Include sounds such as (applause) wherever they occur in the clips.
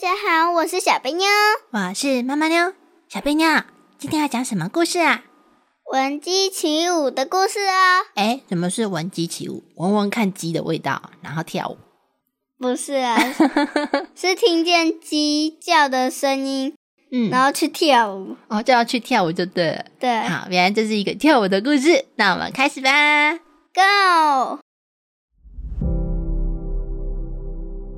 家好，我是小贝妞，我是妈妈妞。小贝妞，今天要讲什么故事啊？闻鸡起舞的故事哦！哎，什么是闻鸡起舞？闻闻看鸡的味道，然后跳舞？不是啊，(laughs) 是听见鸡叫的声音，嗯，然后去跳舞。哦，就要去跳舞就对了。对，好，原来这是一个跳舞的故事。那我们开始吧，Go！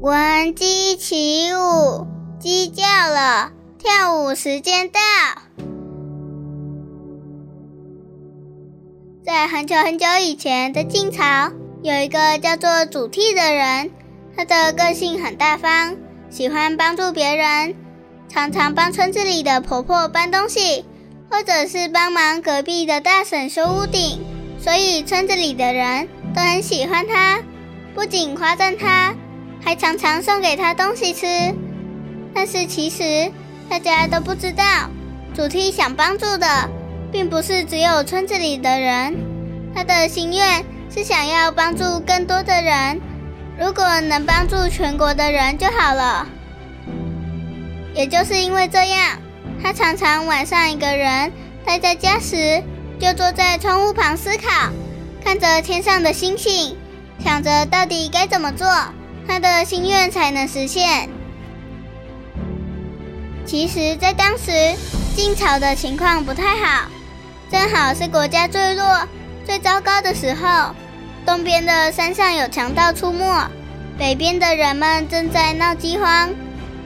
闻鸡起舞，鸡叫了，跳舞时间到。在很久很久以前的晋朝，有一个叫做祖逖的人，他的个性很大方，喜欢帮助别人，常常帮村子里的婆婆搬东西，或者是帮忙隔壁的大婶修屋顶，所以村子里的人都很喜欢他，不仅夸赞他。还常常送给他东西吃，但是其实大家都不知道，主题想帮助的并不是只有村子里的人，他的心愿是想要帮助更多的人，如果能帮助全国的人就好了。也就是因为这样，他常常晚上一个人待在家时，就坐在窗户旁思考，看着天上的星星，想着到底该怎么做。他的心愿才能实现。其实，在当时晋朝的情况不太好，正好是国家坠落最糟糕的时候。东边的山上有强盗出没，北边的人们正在闹饥荒，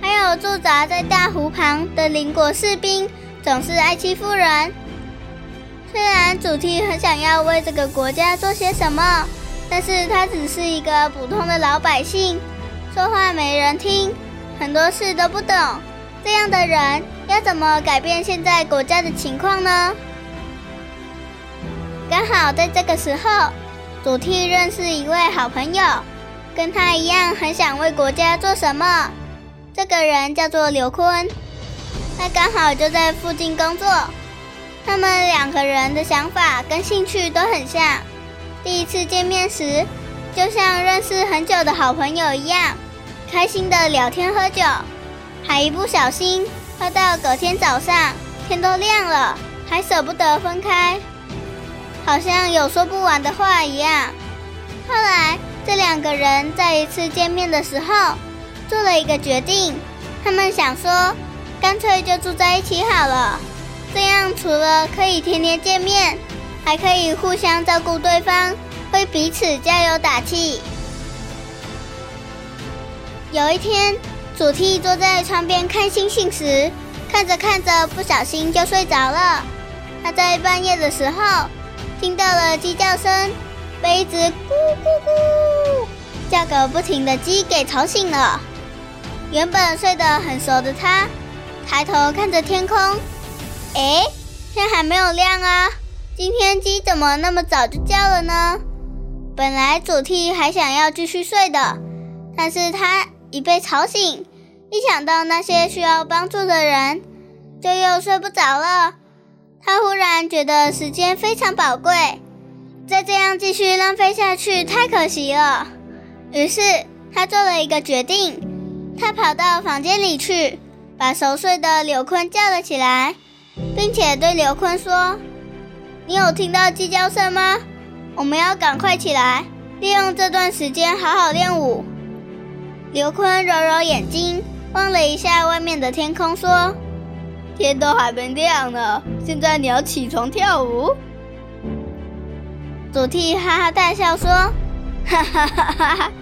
还有驻扎在大湖旁的邻国士兵总是爱欺负人。虽然主题很想要为这个国家做些什么。但是他只是一个普通的老百姓，说话没人听，很多事都不懂。这样的人要怎么改变现在国家的情况呢？刚好在这个时候，祖逖认识一位好朋友，跟他一样很想为国家做什么。这个人叫做刘坤，他刚好就在附近工作。他们两个人的想法跟兴趣都很像。第一次见面时，就像认识很久的好朋友一样，开心的聊天喝酒，还一不小心喝到隔天早上天都亮了，还舍不得分开，好像有说不完的话一样。后来这两个人在一次见面的时候做了一个决定，他们想说，干脆就住在一起好了，这样除了可以天天见面。还可以互相照顾对方，为彼此加油打气。有一天，祖逖坐在窗边看星星时，看着看着，不小心就睡着了。他在半夜的时候听到了鸡叫声，被一只咕咕咕叫个不停的鸡给吵醒了。原本睡得很熟的他，抬头看着天空，哎，天还没有亮啊！今天鸡怎么那么早就叫了呢？本来祖逖还想要继续睡的，但是他一被吵醒，一想到那些需要帮助的人，就又睡不着了。他忽然觉得时间非常宝贵，再这样继续浪费下去太可惜了。于是他做了一个决定，他跑到房间里去，把熟睡的刘坤叫了起来，并且对刘坤说。你有听到鸡叫声吗？我们要赶快起来，利用这段时间好好练舞。刘坤揉揉眼睛，望了一下外面的天空，说：“天都还没亮呢，现在你要起床跳舞？”祖逖哈哈大笑说：“哈哈哈哈哈，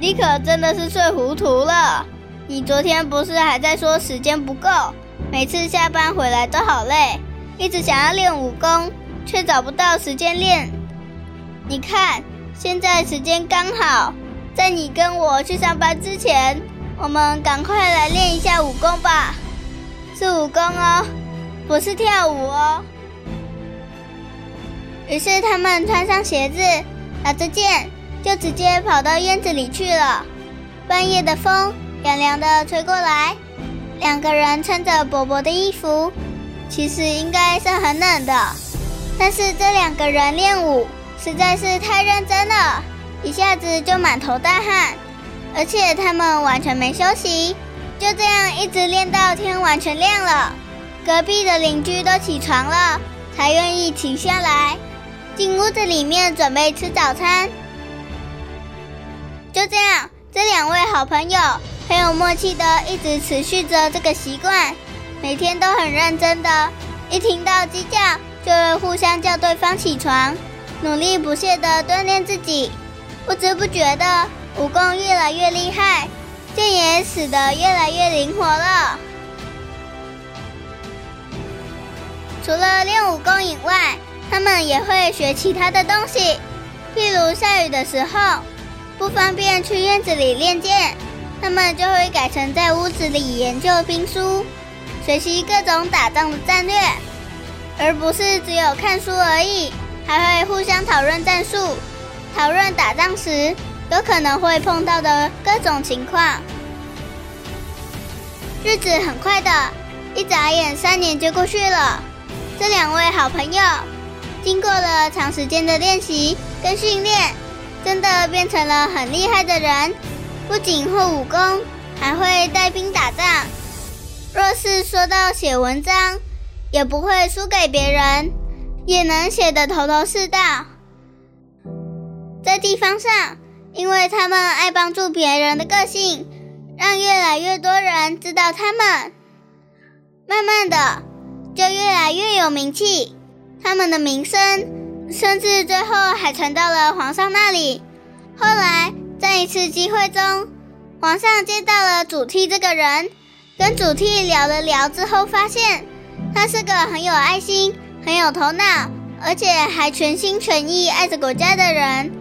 你可真的是睡糊涂了。你昨天不是还在说时间不够，每次下班回来都好累，一直想要练武功。”却找不到时间练。你看，现在时间刚好，在你跟我去上班之前，我们赶快来练一下武功吧。是武功哦，不是跳舞哦。于是他们穿上鞋子，拿着剑，就直接跑到院子里去了。半夜的风凉凉的吹过来，两个人穿着薄薄的衣服，其实应该是很冷的。但是这两个人练武实在是太认真了，一下子就满头大汗，而且他们完全没休息，就这样一直练到天完全亮了。隔壁的邻居都起床了，才愿意停下来，进屋子里面准备吃早餐。就这样。这两位好朋友很有默契的，一直持续着这个习惯，每天都很认真的，一听到鸡叫就会互相叫对方起床，努力不懈的锻炼自己，不知不觉的武功越来越厉害，剑也使得越来越灵活了。除了练武功以外，他们也会学其他的东西，譬如下雨的时候。不方便去院子里练剑，他们就会改成在屋子里研究兵书，学习各种打仗的战略，而不是只有看书而已，还会互相讨论战术，讨论打仗时有可能会碰到的各种情况。日子很快的，一眨眼三年就过去了。这两位好朋友经过了长时间的练习跟训练。真的变成了很厉害的人，不仅会武功，还会带兵打仗。若是说到写文章，也不会输给别人，也能写得头头是道。在地方上，因为他们爱帮助别人的个性，让越来越多人知道他们，慢慢的就越来越有名气。他们的名声。甚至最后还传到了皇上那里。后来在一次机会中，皇上见到了祖逖这个人，跟祖逖聊了聊之后，发现他是个很有爱心、很有头脑，而且还全心全意爱着国家的人。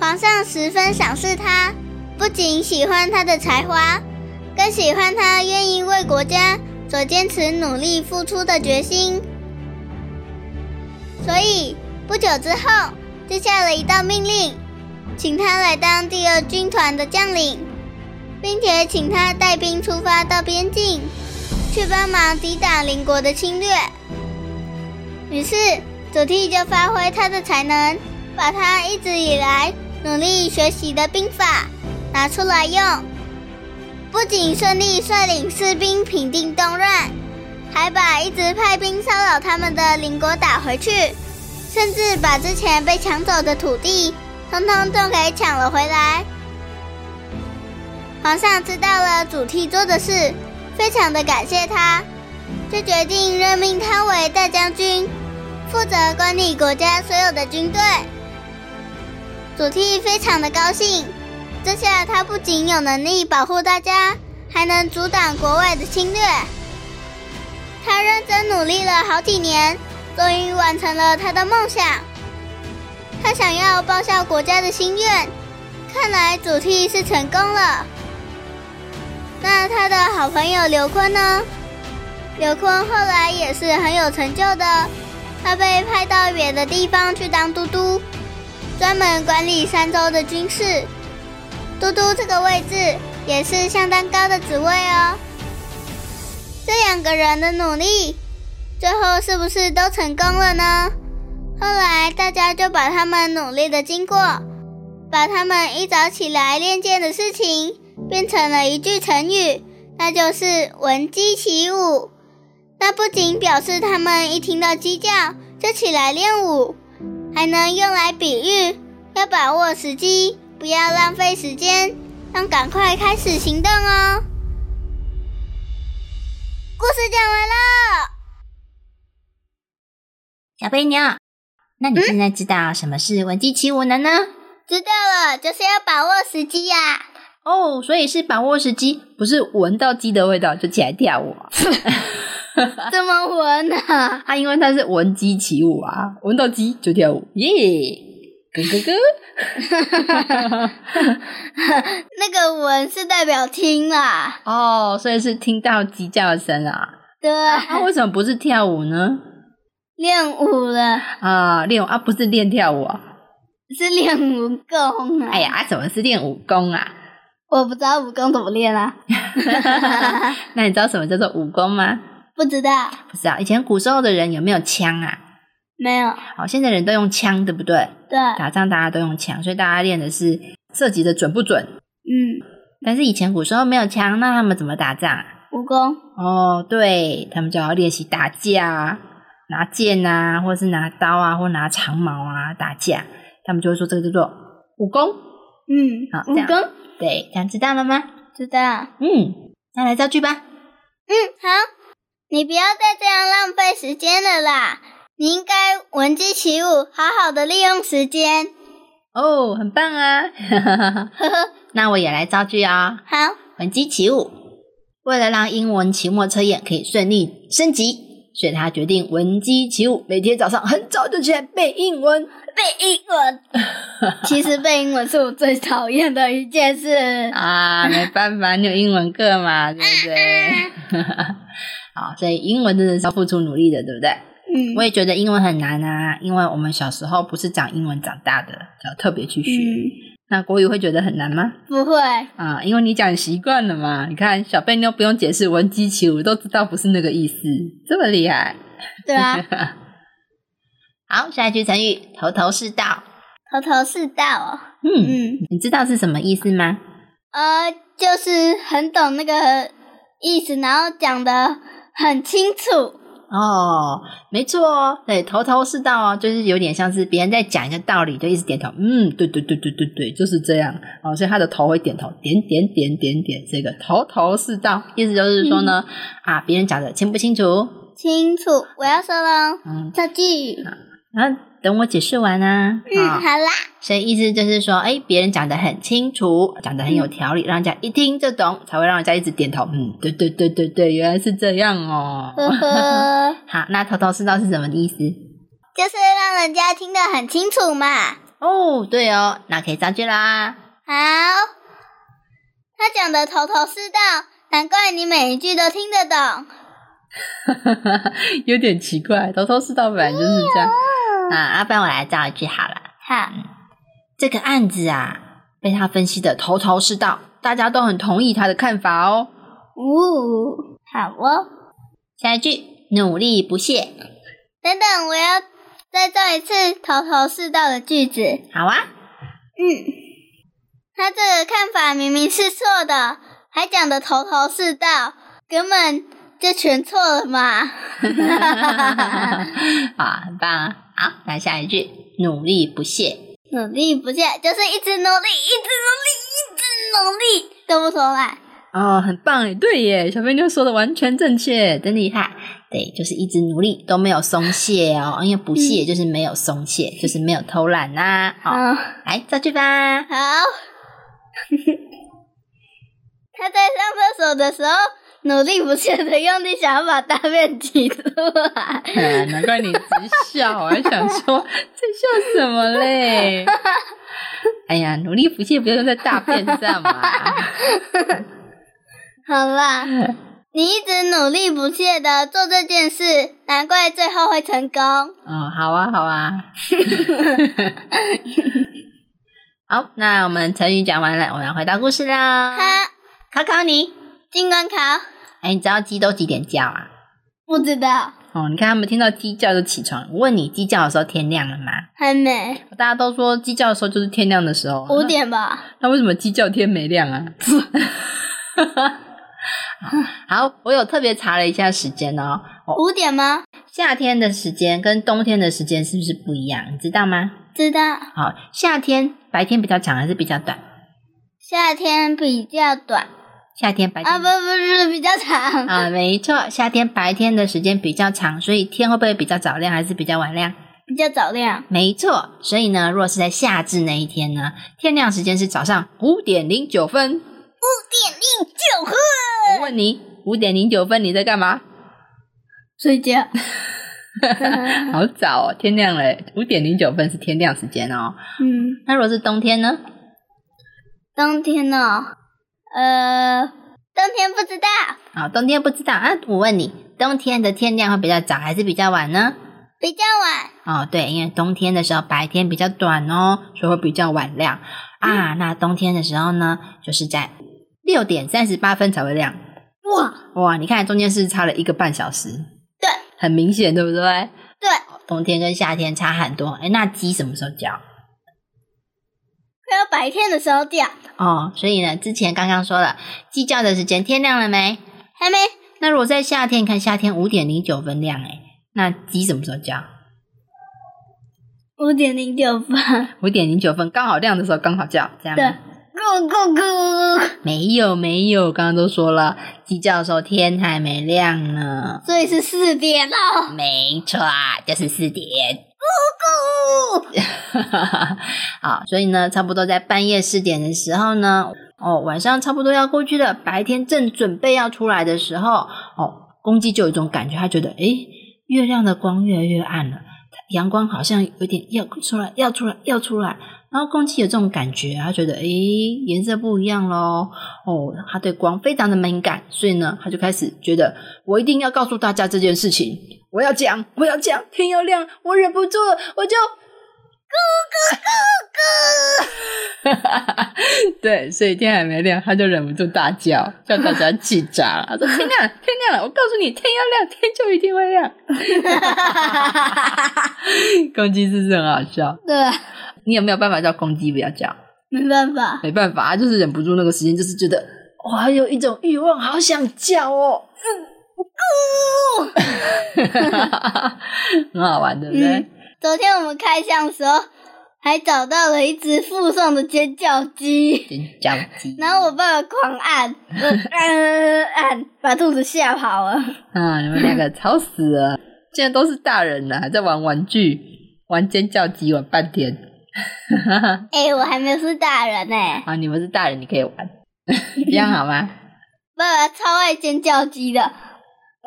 皇上十分赏识他，不仅喜欢他的才华，更喜欢他愿意为国家所坚持努力付出的决心。所以。不久之后，就下了一道命令，请他来当第二军团的将领，并且请他带兵出发到边境，去帮忙抵挡邻国的侵略。于是，祖逖就发挥他的才能，把他一直以来努力学习的兵法拿出来用，不仅顺利率领士兵平定动乱，还把一直派兵骚扰他们的邻国打回去。甚至把之前被抢走的土地，通通都给抢了回来。皇上知道了祖逖做的事，非常的感谢他，就决定任命他为大将军，负责管理国家所有的军队。祖逖非常的高兴，这下他不仅有能力保护大家，还能阻挡国外的侵略。他认真努力了好几年。终于完成了他的梦想，他想要报效国家的心愿。看来祖逖是成功了。那他的好朋友刘坤呢？刘坤后来也是很有成就的，他被派到远的地方去当都督，专门管理三州的军事。都督这个位置也是相当高的职位哦。这两个人的努力。最后是不是都成功了呢？后来大家就把他们努力的经过，把他们一早起来练剑的事情，变成了一句成语，那就是“闻鸡起舞”。那不仅表示他们一听到鸡叫就起来练舞，还能用来比喻要把握时机，不要浪费时间，要赶快开始行动哦。故事讲完了。小飞牛，那你现在知道什么是闻鸡起舞了呢？知道了，就是要把握时机呀。哦，所以是把握时机，不是闻到鸡的味道就起来跳舞。(laughs) 怎么闻呢？(laughs) 啊，因为它是闻鸡起舞啊，闻到鸡就跳舞，耶！咯咯咯。(laughs) 那个闻是代表听啦。哦，所以是听到鸡叫声啊。对，那为什么不是跳舞呢？练舞了。啊，练舞啊，不是练跳舞啊，是练武功啊。哎呀，啊，怎么是练武功啊？我不知道武功怎么练啊。(laughs) 那你知道什么叫做武功吗？不知道。不知道。以前古时候的人有没有枪啊？没有。好，现在人都用枪，对不对？对。打仗大家都用枪，所以大家练的是射击的准不准？嗯。但是以前古时候没有枪，那他们怎么打仗？武功。哦，对，他们就要练习打架，拿剑啊，或者是拿刀啊，或拿长矛啊打架。他们就会说这个叫做武功。嗯。好，武功。对，这样知道了吗？知道。嗯，那来造句吧。嗯，好。你不要再这样浪费时间了啦！你应该闻鸡起舞，好好的利用时间。哦，很棒啊！(laughs) 那我也来造句啊。好，闻鸡起舞。为了让英文期末测验可以顺利升级，所以他决定闻鸡起舞，每天早上很早就起来背英文。背英文，其实背英文是我最讨厌的一件事 (laughs) 啊！没办法，你有英文课嘛，(laughs) 对不对？(laughs) 好，所以英文真的是要付出努力的，对不对？嗯，我也觉得英文很难啊，因为我们小时候不是讲英文长大的，要特别去学。那国语会觉得很难吗？不会啊，因为你讲习惯了嘛。你看小贝妞不用解释，闻鸡起舞都知道不是那个意思，这么厉害。对啊。好，下一句成语“头头是道”。头头是道哦。嗯嗯，你知道是什么意思吗？呃，就是很懂那个意思，然后讲的很清楚。哦，没错哦，对，头头是道哦，就是有点像是别人在讲一个道理，就一直点头。嗯，对对对对对对，就是这样。哦，所以他的头会点头，点点点点点，这个头头是道，意思就是说呢，啊，别人讲的清不清楚？清楚，我要说了。嗯，这句。啊，等我解释完啊。嗯，好啦。所以意思就是说，哎，别人讲的很清楚，讲的很有条理，让人家一听就懂，才会让人家一直点头。嗯，对对对对对，原来是这样哦。呵呵。(laughs) 好，那头头是道是什么意思？就是让人家听得很清楚嘛。哦，对哦，那可以造句啦。好，他讲的头头是道，难怪你每一句都听得懂。(laughs) 有点奇怪，头头是道本来就是这样。啊，阿班，我来造一句好了。好，这个案子啊，被他分析的头头是道，大家都很同意他的看法哦。哦，好哦。下一句，努力不懈。等等，我要再造一次头头是道的句子。好啊。嗯，他这个看法明明是错的，还讲的头头是道，根本就全错了嘛。(laughs) 好，很棒。好，来下一句，努力不懈。努力不懈就是一直努力，一直努力，一直努力，都不说啦。哦，很棒诶，对耶，小飞妞说的完全正确，真厉害。对，就是一直努力都没有松懈哦，因为不懈就是没有松懈，就是没有偷懒呐。好，来造句吧。好，(laughs) 他在上厕所的时候。努力不懈的用力想要把大便挤出来，难怪你直笑，我还想说在笑什么嘞？(laughs) 哎呀，努力不懈不要用在大便上嘛。(laughs) 好啦，你一直努力不懈的做这件事，难怪最后会成功。哦，好啊，好啊。(laughs) 好，那我们成语讲完了，我们要回到故事啦。好，考考你，尽管考。哎，你知道鸡都几点叫啊？不知道。哦，你看他们听到鸡叫就起床。我问你，鸡叫的时候天亮了吗？还没。大家都说鸡叫的时候就是天亮的时候。五点吧。那为什么鸡叫天没亮啊？(laughs) 好，我有特别查了一下时间哦。五点吗？夏天的时间跟冬天的时间是不是不一样？你知道吗？知道。好，夏天白天比较长还是比较短？夏天比较短。夏天白天啊不不是比较长啊，没错，夏天白天的时间比较长，所以天会不会比较早亮还是比较晚亮？比较早亮。没错，所以呢，若是在夏至那一天呢，天亮时间是早上五点零九分。五点零九分。我问你，五点零九分你在干嘛？睡觉。(laughs) 好早哦，天亮了，五点零九分是天亮时间哦。嗯，那如果是冬天呢？冬天呢？呃，冬天不知道。好，冬天不知道啊。我问你，冬天的天亮会比较早还是比较晚呢？比较晚。哦，对，因为冬天的时候白天比较短哦，所以会比较晚亮啊。那冬天的时候呢，就是在六点三十八分才会亮。哇哇，你看中间是差了一个半小时，对很明显，对不对？对，冬天跟夏天差很多。哎，那鸡什么时候叫？快要白天的时候叫，哦，所以呢，之前刚刚说了，鸡叫的时间天亮了没？还没。那如果在夏天，你看夏天五点零九分亮，哎，那鸡什么时候叫？五点零九分。五点零九分刚好亮的时候刚好叫，这样对吗？，咕咕咕。没有没有，刚刚都说了，鸡叫的时候天还没亮呢。所以是四点喽。没错，就是四点。哦，哈哈。好，所以呢，差不多在半夜四点的时候呢，哦，晚上差不多要过去了，白天正准备要出来的时候，哦，公鸡就有一种感觉，它觉得，诶，月亮的光越来越暗了，阳光好像有点要出来，要出来，要出来。然后公鸡有这种感觉，他觉得，诶，颜色不一样咯。哦，他对光非常的敏感，所以呢，他就开始觉得，我一定要告诉大家这件事情，我要讲，我要讲，天要亮，我忍不住了，我就。(laughs) 对，所以天还没亮，他就忍不住大叫，叫大家气炸了。他说：“ (laughs) 天亮了，天亮了！我告诉你，天要亮，天就一定会亮。”公鸡是不是很好笑？对，你有没有办法叫公鸡不要叫？没办法。没办法，他就是忍不住那个时间，就是觉得哇，有一种欲望，好想叫哦，咕 (laughs) 很好玩，对不对？嗯昨天我们开箱的时候，还找到了一只附送的尖叫鸡，尖叫鸡，然后我爸爸狂按，按 (laughs) 按，把兔子吓跑了。啊，你们两个吵死了！现在都是大人了，还在玩玩具，玩尖叫鸡玩半天。(laughs) 哎、我还没有是大人呢、啊，你们是大人，你可以玩，(laughs) 这样好吗？爸爸超爱尖叫鸡的，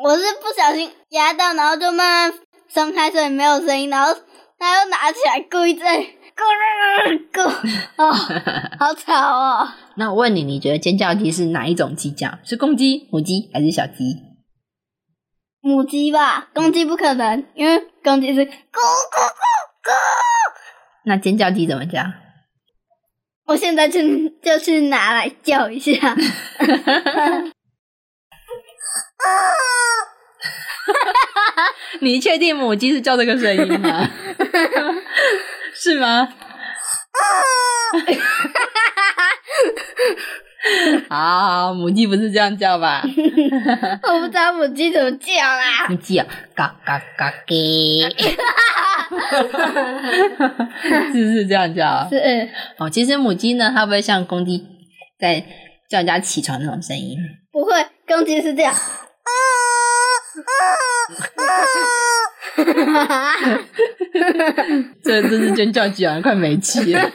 我是不小心压到，然后就慢慢松开，所以没有声音，然后他又拿起来故意在咕咕咕，(laughs) 哦，好吵哦！那我问你，你觉得尖叫鸡是哪一种鸡叫？是公鸡、母鸡还是小鸡？母鸡吧，公鸡不可能，因为公鸡是咕咕咕咕。那尖叫鸡怎么叫？我现在就就去拿来叫一下。(laughs) (laughs) (laughs) 你确定母鸡是叫这个声音吗？(laughs) 是吗？好，母鸡不是这样叫吧？我不知道母鸡怎么叫啦。母鸡啊，嘎嘎嘎给，(laughs) 是不是这样叫？是，哦，其实母鸡呢，它不会像公鸡在叫人家起床那种声音。不会，公鸡是这样。(laughs) 这这是尖叫鸡啊，快没气了。(laughs)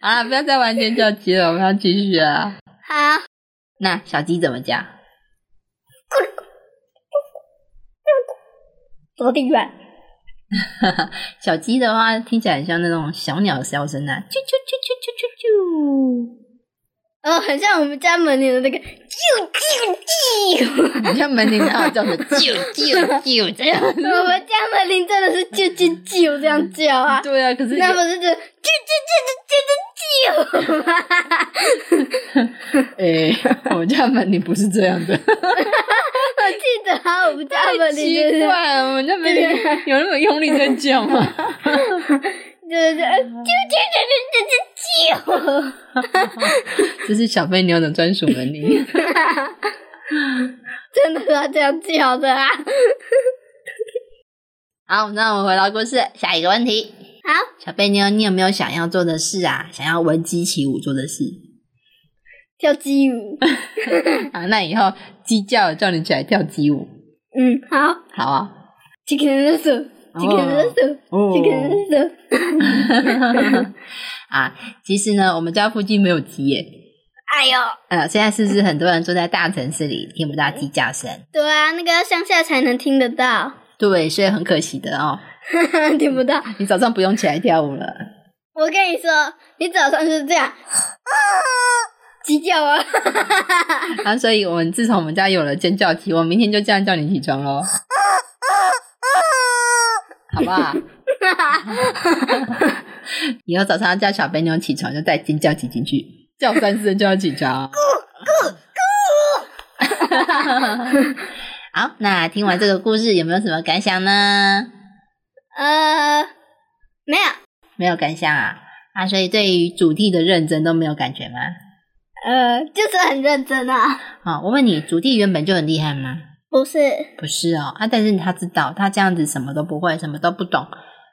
啊，不要再玩尖叫鸡了，我们要继续啊。好，那小鸡怎么叫？走地板。(laughs) 小鸡的话听起来很像那种小鸟的叫声啊，啾啾啾。哦，很像我们家门铃的那个啾啾啾。你家门铃它叫的啾啾啾这样。我们家门铃真的是啾啾啾这样叫啊，对啊，可是那不是就啾啾啾啾啾啾啾吗？哎、我们家门铃不是这样的，我记得啊，我们家门铃奇怪，我们家门铃有那么？用力在叫吗？就 (laughs) 是啾啾啾啾啾啾。这是小飞牛的专属门铃。(laughs) 真的要这样叫的啊！(laughs) 好，那我们回到故事，下一个问题。好，小贝妞，你有没有想要做的事啊？想要闻鸡起舞做的事跳鸡舞。啊？那以后鸡叫叫你起来跳鸡舞，嗯，好。好啊。Chicken soup。Chicken soup。哦 Chicken soup。(laughs) 啊，其实呢，我们家附近没有鸡耶。哎呦，呃，现在是不是很多人住在大城市里听不到鸡叫声？对啊，那个要乡下才能听得到，对，所以很可惜的哦。听不到。你早上不用起来跳舞了。我跟你说，你早上是这样，鸡叫啊！(laughs) 啊，所以我们自从我们家有了尖叫鸡，我明天就这样叫你起床喽，(laughs) 好不好？(laughs) 以后早上要叫小肥牛起床，就再尖叫机进去，叫三声就要起床。咕咕咕好，那听完这个故事有没有什么感想呢？呃，没有，没有感想啊？啊，所以对于主题的认真都没有感觉吗？呃，就是很认真啊。好，我问你，主题原本就很厉害吗？不是，不是哦，啊，但是他知道他这样子什么都不会，什么都不懂，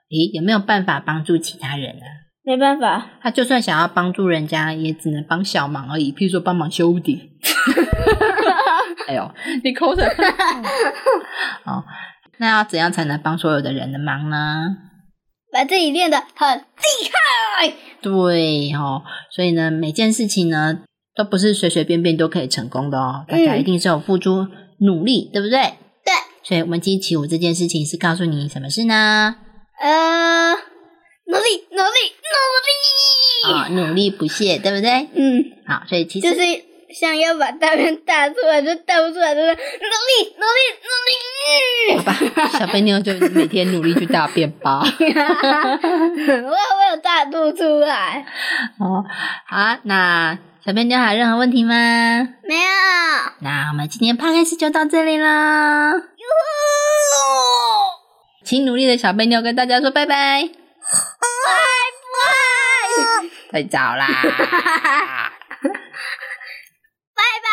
咦，有没有办法帮助其他人呢？没办法。他就算想要帮助人家，也只能帮小忙而已，譬如说帮忙修屋顶。(laughs) 哎呦，你抠的。(laughs) 哦，那要怎样才能帮所有的人的忙呢？把自己练得很厉害。对哦，所以呢，每件事情呢，都不是随随便便都可以成功的哦，大家一定是有付出努力，对不对？对。所以我们今天起舞这件事情是告诉你什么事呢？呃，努力，努力，努力。啊、努力不懈，对不对？嗯，好，所以其实就是想要把大便大出来，就大不出来，就是努力，努力，努力。好吧，小贝妞就每天努力去大便吧。我 (laughs) 我有大肚出来，哦，好啊，那小贝妞还有任何问题吗？没有。那我们今天 p o d 就到这里啦。请努力的小贝妞跟大家说拜拜。拜拜 (laughs) 太早啦。(laughs) 拜拜。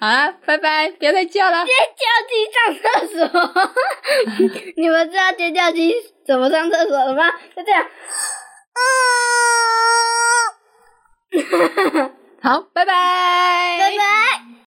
好啦，拜拜，不要再叫了。尖叫鸡上厕所，(laughs) 你们知道尖叫鸡怎么上厕所的吗？就这样。(laughs) 好，拜拜，拜拜。